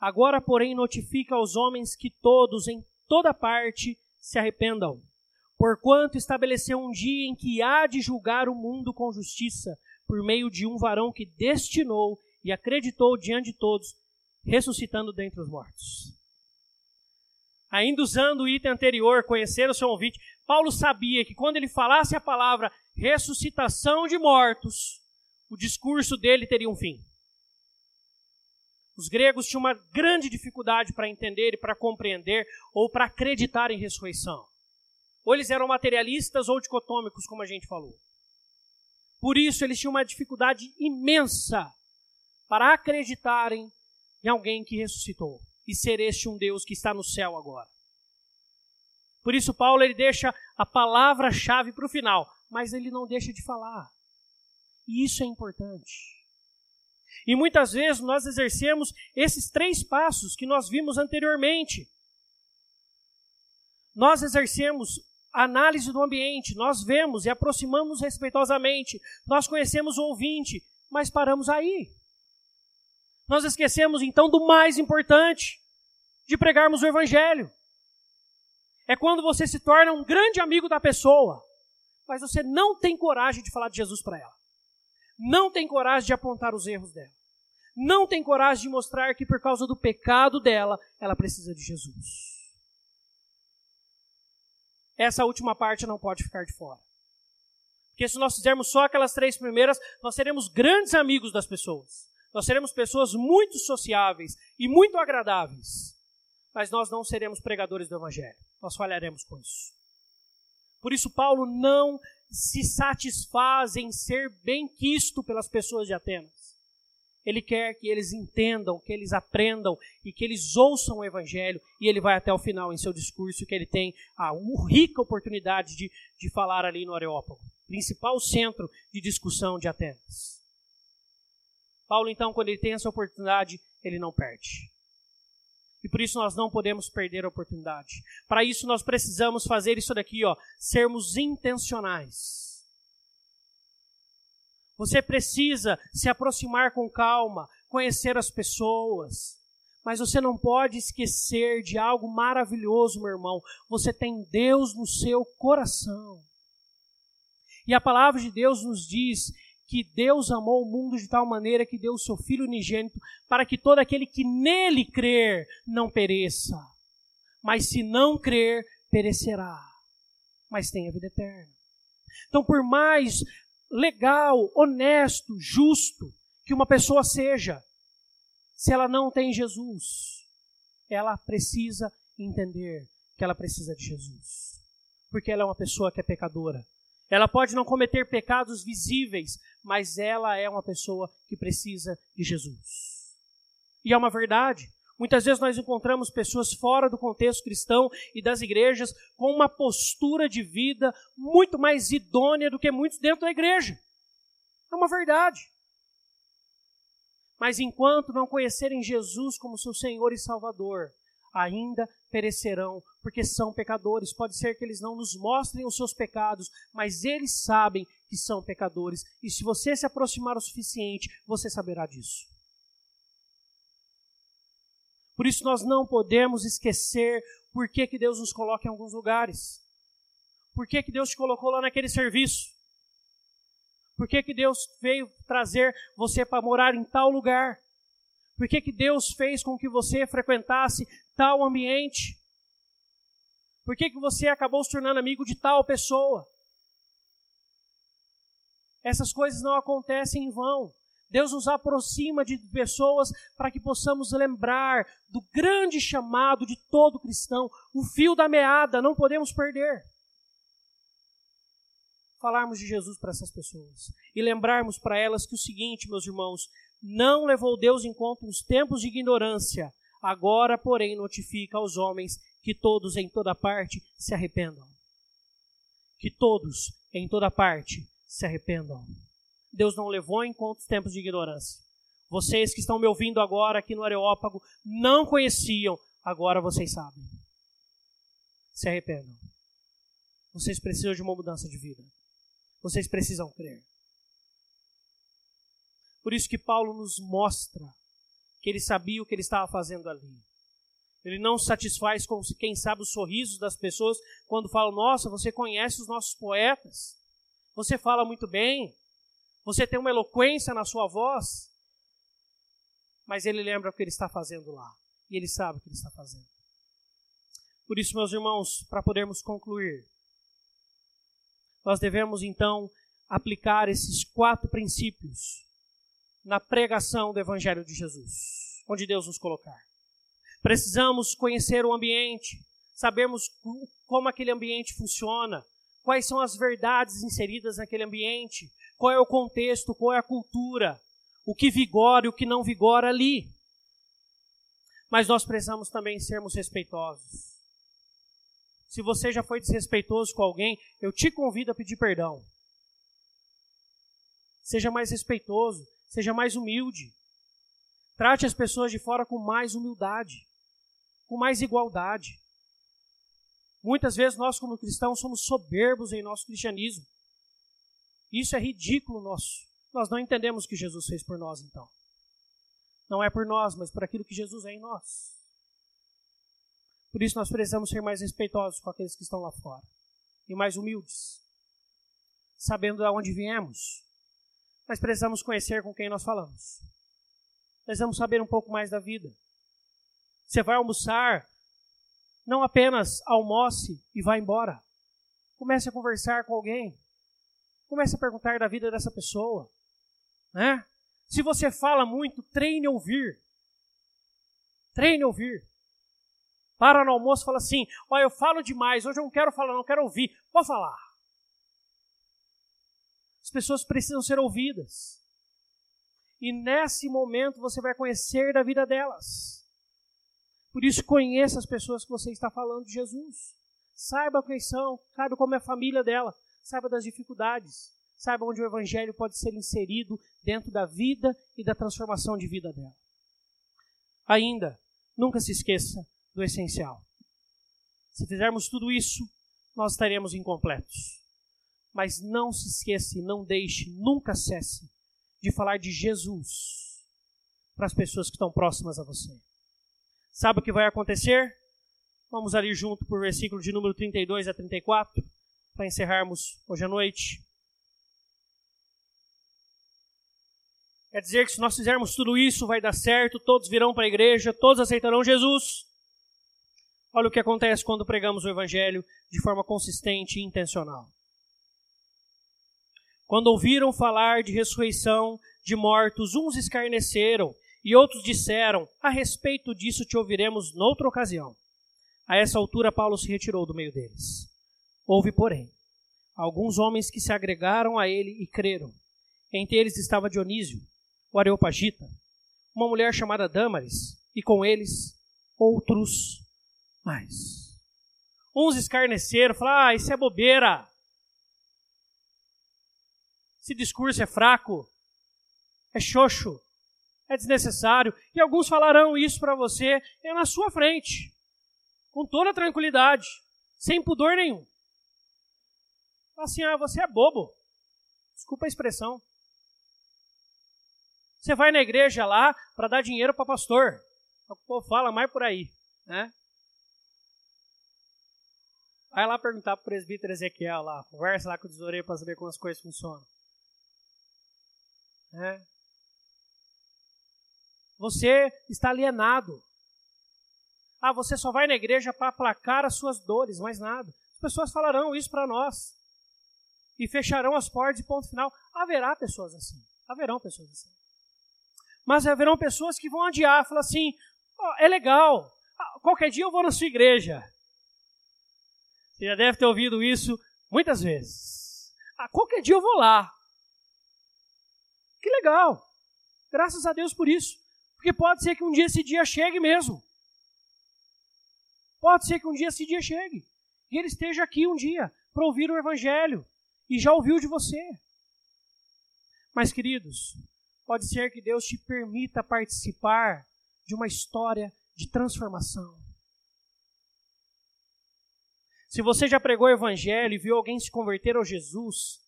Agora, porém, notifica aos homens que todos, em toda parte, se arrependam. Porquanto estabeleceu um dia em que há de julgar o mundo com justiça, por meio de um varão que destinou e acreditou diante de todos, ressuscitando dentre os mortos. Ainda usando o item anterior, conhecer o seu convite, Paulo sabia que quando ele falasse a palavra ressuscitação de mortos, o discurso dele teria um fim. Os gregos tinham uma grande dificuldade para entender e para compreender ou para acreditar em ressurreição. Ou eles eram materialistas ou dicotômicos, como a gente falou. Por isso, eles tinham uma dificuldade imensa para acreditarem em alguém que ressuscitou e ser este um Deus que está no céu agora. Por isso, Paulo ele deixa a palavra-chave para o final, mas ele não deixa de falar. E isso é importante. E muitas vezes nós exercemos esses três passos que nós vimos anteriormente. Nós exercemos análise do ambiente, nós vemos e aproximamos respeitosamente, nós conhecemos o ouvinte, mas paramos aí. Nós esquecemos então do mais importante, de pregarmos o evangelho. É quando você se torna um grande amigo da pessoa, mas você não tem coragem de falar de Jesus para ela não tem coragem de apontar os erros dela. Não tem coragem de mostrar que por causa do pecado dela, ela precisa de Jesus. Essa última parte não pode ficar de fora. Porque se nós fizermos só aquelas três primeiras, nós seremos grandes amigos das pessoas. Nós seremos pessoas muito sociáveis e muito agradáveis. Mas nós não seremos pregadores do Evangelho. Nós falharemos com isso. Por isso, Paulo não se satisfaz em ser bem quisto pelas pessoas de Atenas. Ele quer que eles entendam, que eles aprendam e que eles ouçam o Evangelho. E ele vai até o final em seu discurso, que ele tem a rica oportunidade de, de falar ali no Areópago principal centro de discussão de Atenas. Paulo, então, quando ele tem essa oportunidade, ele não perde. E por isso nós não podemos perder a oportunidade. Para isso nós precisamos fazer isso daqui, ó, sermos intencionais. Você precisa se aproximar com calma, conhecer as pessoas. Mas você não pode esquecer de algo maravilhoso, meu irmão. Você tem Deus no seu coração. E a palavra de Deus nos diz que Deus amou o mundo de tal maneira que deu o seu Filho unigênito para que todo aquele que nele crer não pereça. Mas se não crer, perecerá. Mas tem a vida eterna. Então, por mais legal, honesto, justo que uma pessoa seja, se ela não tem Jesus, ela precisa entender que ela precisa de Jesus. Porque ela é uma pessoa que é pecadora. Ela pode não cometer pecados visíveis, mas ela é uma pessoa que precisa de Jesus. E é uma verdade. Muitas vezes nós encontramos pessoas fora do contexto cristão e das igrejas com uma postura de vida muito mais idônea do que muitos dentro da igreja. É uma verdade. Mas enquanto não conhecerem Jesus como seu Senhor e Salvador, ainda perecerão, porque são pecadores. Pode ser que eles não nos mostrem os seus pecados, mas eles sabem que são pecadores. E se você se aproximar o suficiente, você saberá disso. Por isso nós não podemos esquecer por que, que Deus nos coloca em alguns lugares. Por que, que Deus te colocou lá naquele serviço? Por que, que Deus veio trazer você para morar em tal lugar? Por que, que Deus fez com que você frequentasse tal ambiente? Por que, que você acabou se tornando amigo de tal pessoa? Essas coisas não acontecem em vão. Deus nos aproxima de pessoas para que possamos lembrar do grande chamado de todo cristão, o fio da meada, não podemos perder. Falarmos de Jesus para essas pessoas e lembrarmos para elas que o seguinte, meus irmãos, não levou Deus em conta os tempos de ignorância, agora, porém, notifica aos homens que todos em toda parte se arrependam. Que todos em toda parte se arrependam. Deus não levou em conta os tempos de ignorância. Vocês que estão me ouvindo agora aqui no Areópago não conheciam, agora vocês sabem. Se arrependam. Vocês precisam de uma mudança de vida. Vocês precisam crer. Por isso que Paulo nos mostra que ele sabia o que ele estava fazendo ali. Ele não satisfaz com, quem sabe, os sorrisos das pessoas quando falam: Nossa, você conhece os nossos poetas, você fala muito bem, você tem uma eloquência na sua voz, mas ele lembra o que ele está fazendo lá. E ele sabe o que ele está fazendo. Por isso, meus irmãos, para podermos concluir, nós devemos então aplicar esses quatro princípios na pregação do Evangelho de Jesus, onde Deus nos colocar. Precisamos conhecer o ambiente, sabermos como aquele ambiente funciona, quais são as verdades inseridas naquele ambiente, qual é o contexto, qual é a cultura, o que vigora e o que não vigora ali. Mas nós precisamos também sermos respeitosos. Se você já foi desrespeitoso com alguém, eu te convido a pedir perdão. Seja mais respeitoso, seja mais humilde. Trate as pessoas de fora com mais humildade, com mais igualdade. Muitas vezes nós, como cristãos, somos soberbos em nosso cristianismo. Isso é ridículo nosso. Nós não entendemos o que Jesus fez por nós, então. Não é por nós, mas por aquilo que Jesus é em nós. Por isso nós precisamos ser mais respeitosos com aqueles que estão lá fora. E mais humildes. Sabendo de onde viemos. Mas precisamos conhecer com quem nós falamos. Precisamos saber um pouco mais da vida. Você vai almoçar, não apenas almoce e vá embora. Comece a conversar com alguém. Comece a perguntar da vida dessa pessoa. Né? Se você fala muito, treine ouvir. Treine ouvir. Para no almoço e fala assim: Olha, eu falo demais, hoje eu não quero falar, não quero ouvir. Pode falar. As pessoas precisam ser ouvidas. E nesse momento você vai conhecer da vida delas. Por isso, conheça as pessoas que você está falando de Jesus. Saiba quem são, saiba como é a família dela, saiba das dificuldades, saiba onde o evangelho pode ser inserido dentro da vida e da transformação de vida dela. Ainda, nunca se esqueça do essencial. Se fizermos tudo isso, nós estaremos incompletos. Mas não se esqueça não deixe, nunca cesse de falar de Jesus para as pessoas que estão próximas a você. Sabe o que vai acontecer? Vamos ali junto por versículo de número 32 a 34, para encerrarmos hoje à noite. Quer dizer que se nós fizermos tudo isso, vai dar certo, todos virão para a igreja, todos aceitarão Jesus. Olha o que acontece quando pregamos o Evangelho de forma consistente e intencional. Quando ouviram falar de ressurreição de mortos, uns escarneceram e outros disseram: A respeito disso te ouviremos noutra ocasião. A essa altura, Paulo se retirou do meio deles. Houve, porém, alguns homens que se agregaram a ele e creram. Entre eles estava Dionísio, o Areopagita, uma mulher chamada Dâmaris, e com eles outros mais. Uns escarneceram, falaram: Ah, isso é bobeira. Esse discurso é fraco, é xoxo, é desnecessário. E alguns falarão isso para você é na sua frente, com toda tranquilidade, sem pudor nenhum. Assim, ah, você é bobo. Desculpa a expressão. Você vai na igreja lá para dar dinheiro para pastor. O povo fala mais por aí, né? Vai lá perguntar para o presbítero Ezequiel lá, conversa lá com o tesoureiro para saber como as coisas funcionam. É. Você está alienado. Ah, você só vai na igreja para aplacar as suas dores, mais nada. As pessoas falarão isso para nós. E fecharão as portas e ponto final. Haverá pessoas assim. Haverão pessoas assim. Mas haverão pessoas que vão adiar, falar assim: oh, é legal, ah, qualquer dia eu vou na sua igreja. Você já deve ter ouvido isso muitas vezes. Ah, qualquer dia eu vou lá. Que legal. Graças a Deus por isso. Porque pode ser que um dia esse dia chegue mesmo. Pode ser que um dia esse dia chegue. E ele esteja aqui um dia para ouvir o Evangelho. E já ouviu de você. Mas, queridos, pode ser que Deus te permita participar de uma história de transformação. Se você já pregou o Evangelho e viu alguém se converter ao Jesus,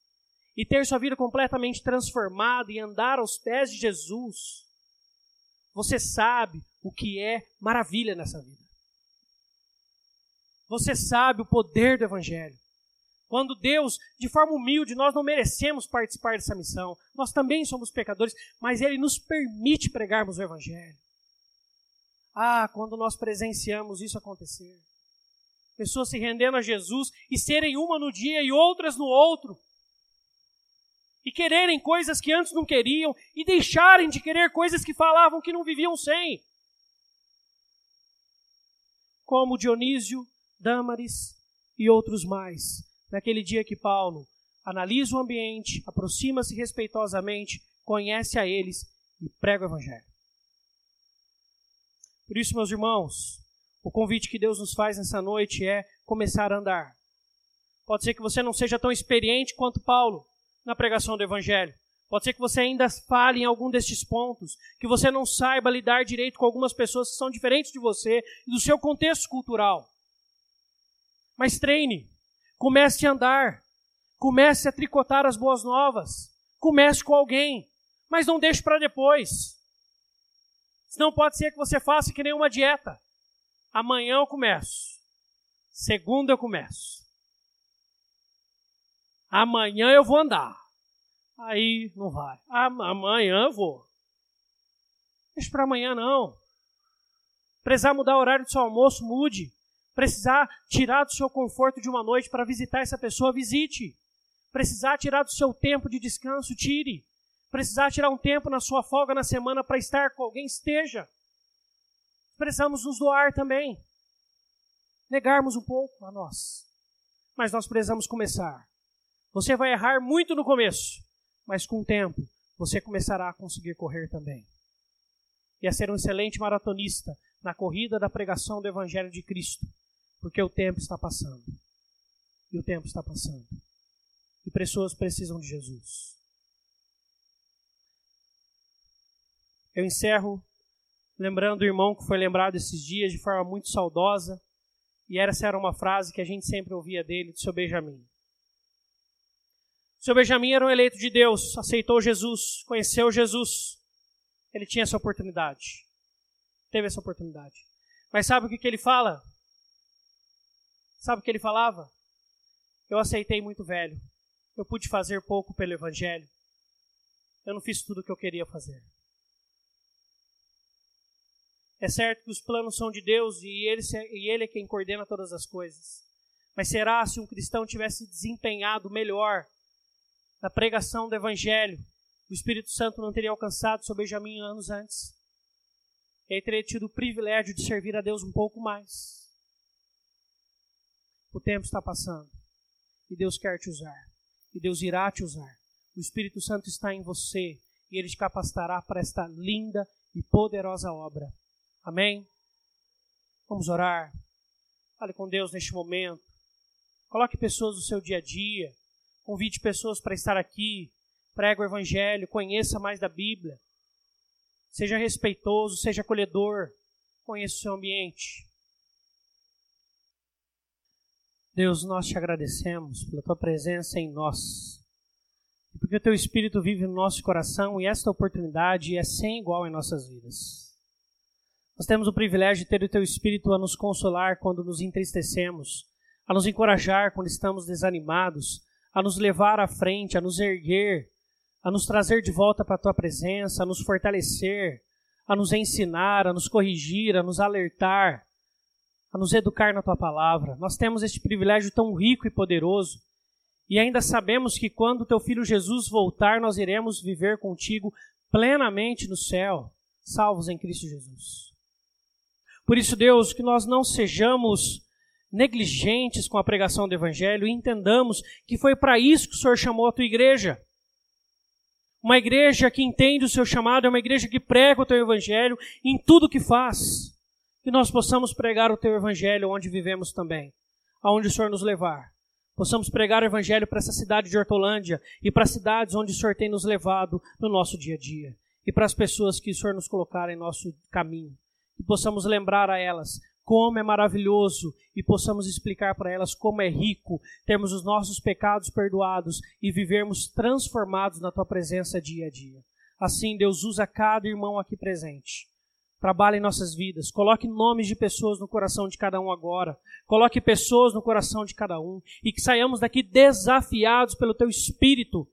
e ter sua vida completamente transformada e andar aos pés de Jesus, você sabe o que é maravilha nessa vida. Você sabe o poder do Evangelho. Quando Deus, de forma humilde, nós não merecemos participar dessa missão, nós também somos pecadores, mas Ele nos permite pregarmos o Evangelho. Ah, quando nós presenciamos isso acontecer. Pessoas se rendendo a Jesus e serem uma no dia e outras no outro e quererem coisas que antes não queriam e deixarem de querer coisas que falavam que não viviam sem. Como Dionísio, Dâmaris e outros mais. Naquele dia que Paulo analisa o ambiente, aproxima-se respeitosamente, conhece a eles e prega o evangelho. Por isso, meus irmãos, o convite que Deus nos faz nessa noite é começar a andar. Pode ser que você não seja tão experiente quanto Paulo, na pregação do Evangelho. Pode ser que você ainda fale em algum destes pontos, que você não saiba lidar direito com algumas pessoas que são diferentes de você e do seu contexto cultural. Mas treine, comece a andar, comece a tricotar as boas novas, comece com alguém, mas não deixe para depois. Senão pode ser que você faça que nem uma dieta. Amanhã eu começo, segunda eu começo, Amanhã eu vou andar. Aí não vai. Amanhã eu vou. Deixa para amanhã não. Precisar mudar o horário do seu almoço, mude. Precisar tirar do seu conforto de uma noite para visitar essa pessoa, visite. Precisar tirar do seu tempo de descanso, tire. Precisar tirar um tempo na sua folga na semana para estar com alguém, esteja. Precisamos nos doar também. Negarmos um pouco a nós. Mas nós precisamos começar. Você vai errar muito no começo, mas com o tempo você começará a conseguir correr também. E a ser um excelente maratonista na corrida da pregação do Evangelho de Cristo, porque o tempo está passando. E o tempo está passando. E pessoas precisam de Jesus. Eu encerro lembrando o irmão que foi lembrado esses dias de forma muito saudosa, e essa era uma frase que a gente sempre ouvia dele, do seu Benjamin. Seu Benjamin era um eleito de Deus, aceitou Jesus, conheceu Jesus. Ele tinha essa oportunidade. Teve essa oportunidade. Mas sabe o que, que ele fala? Sabe o que ele falava? Eu aceitei muito velho. Eu pude fazer pouco pelo Evangelho. Eu não fiz tudo o que eu queria fazer. É certo que os planos são de Deus e ele, e ele é quem coordena todas as coisas. Mas será se um cristão tivesse desempenhado melhor na pregação do Evangelho, o Espírito Santo não teria alcançado seu Benjamim anos antes? Ele teria tido o privilégio de servir a Deus um pouco mais. O tempo está passando e Deus quer te usar. E Deus irá te usar. O Espírito Santo está em você e ele te capacitará para esta linda e poderosa obra. Amém? Vamos orar. Fale com Deus neste momento. Coloque pessoas no seu dia a dia. Convide pessoas para estar aqui. Pregue o Evangelho. Conheça mais da Bíblia. Seja respeitoso, seja acolhedor. Conheça o seu ambiente. Deus, nós te agradecemos pela tua presença em nós. Porque o teu Espírito vive no nosso coração e esta oportunidade é sem igual em nossas vidas. Nós temos o privilégio de ter o Teu Espírito a nos consolar quando nos entristecemos, a nos encorajar quando estamos desanimados, a nos levar à frente, a nos erguer, a nos trazer de volta para a Tua presença, a nos fortalecer, a nos ensinar, a nos corrigir, a nos alertar, a nos educar na Tua palavra. Nós temos este privilégio tão rico e poderoso e ainda sabemos que quando Teu Filho Jesus voltar, nós iremos viver contigo plenamente no céu, salvos em Cristo Jesus. Por isso, Deus, que nós não sejamos negligentes com a pregação do Evangelho e entendamos que foi para isso que o Senhor chamou a tua igreja. Uma igreja que entende o seu chamado é uma igreja que prega o teu Evangelho em tudo que faz. Que nós possamos pregar o teu Evangelho onde vivemos também, aonde o Senhor nos levar. Possamos pregar o Evangelho para essa cidade de Hortolândia e para cidades onde o Senhor tem nos levado no nosso dia a dia. E para as pessoas que o Senhor nos colocar em nosso caminho que possamos lembrar a elas como é maravilhoso e possamos explicar para elas como é rico termos os nossos pecados perdoados e vivermos transformados na tua presença dia a dia. Assim, Deus usa cada irmão aqui presente. Trabalhe em nossas vidas. Coloque nomes de pessoas no coração de cada um agora. Coloque pessoas no coração de cada um. E que saiamos daqui desafiados pelo Teu Espírito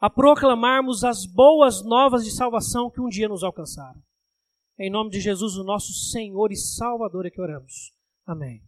a proclamarmos as boas novas de salvação que um dia nos alcançaram. Em nome de Jesus, o nosso Senhor e Salvador, é que oramos. Amém.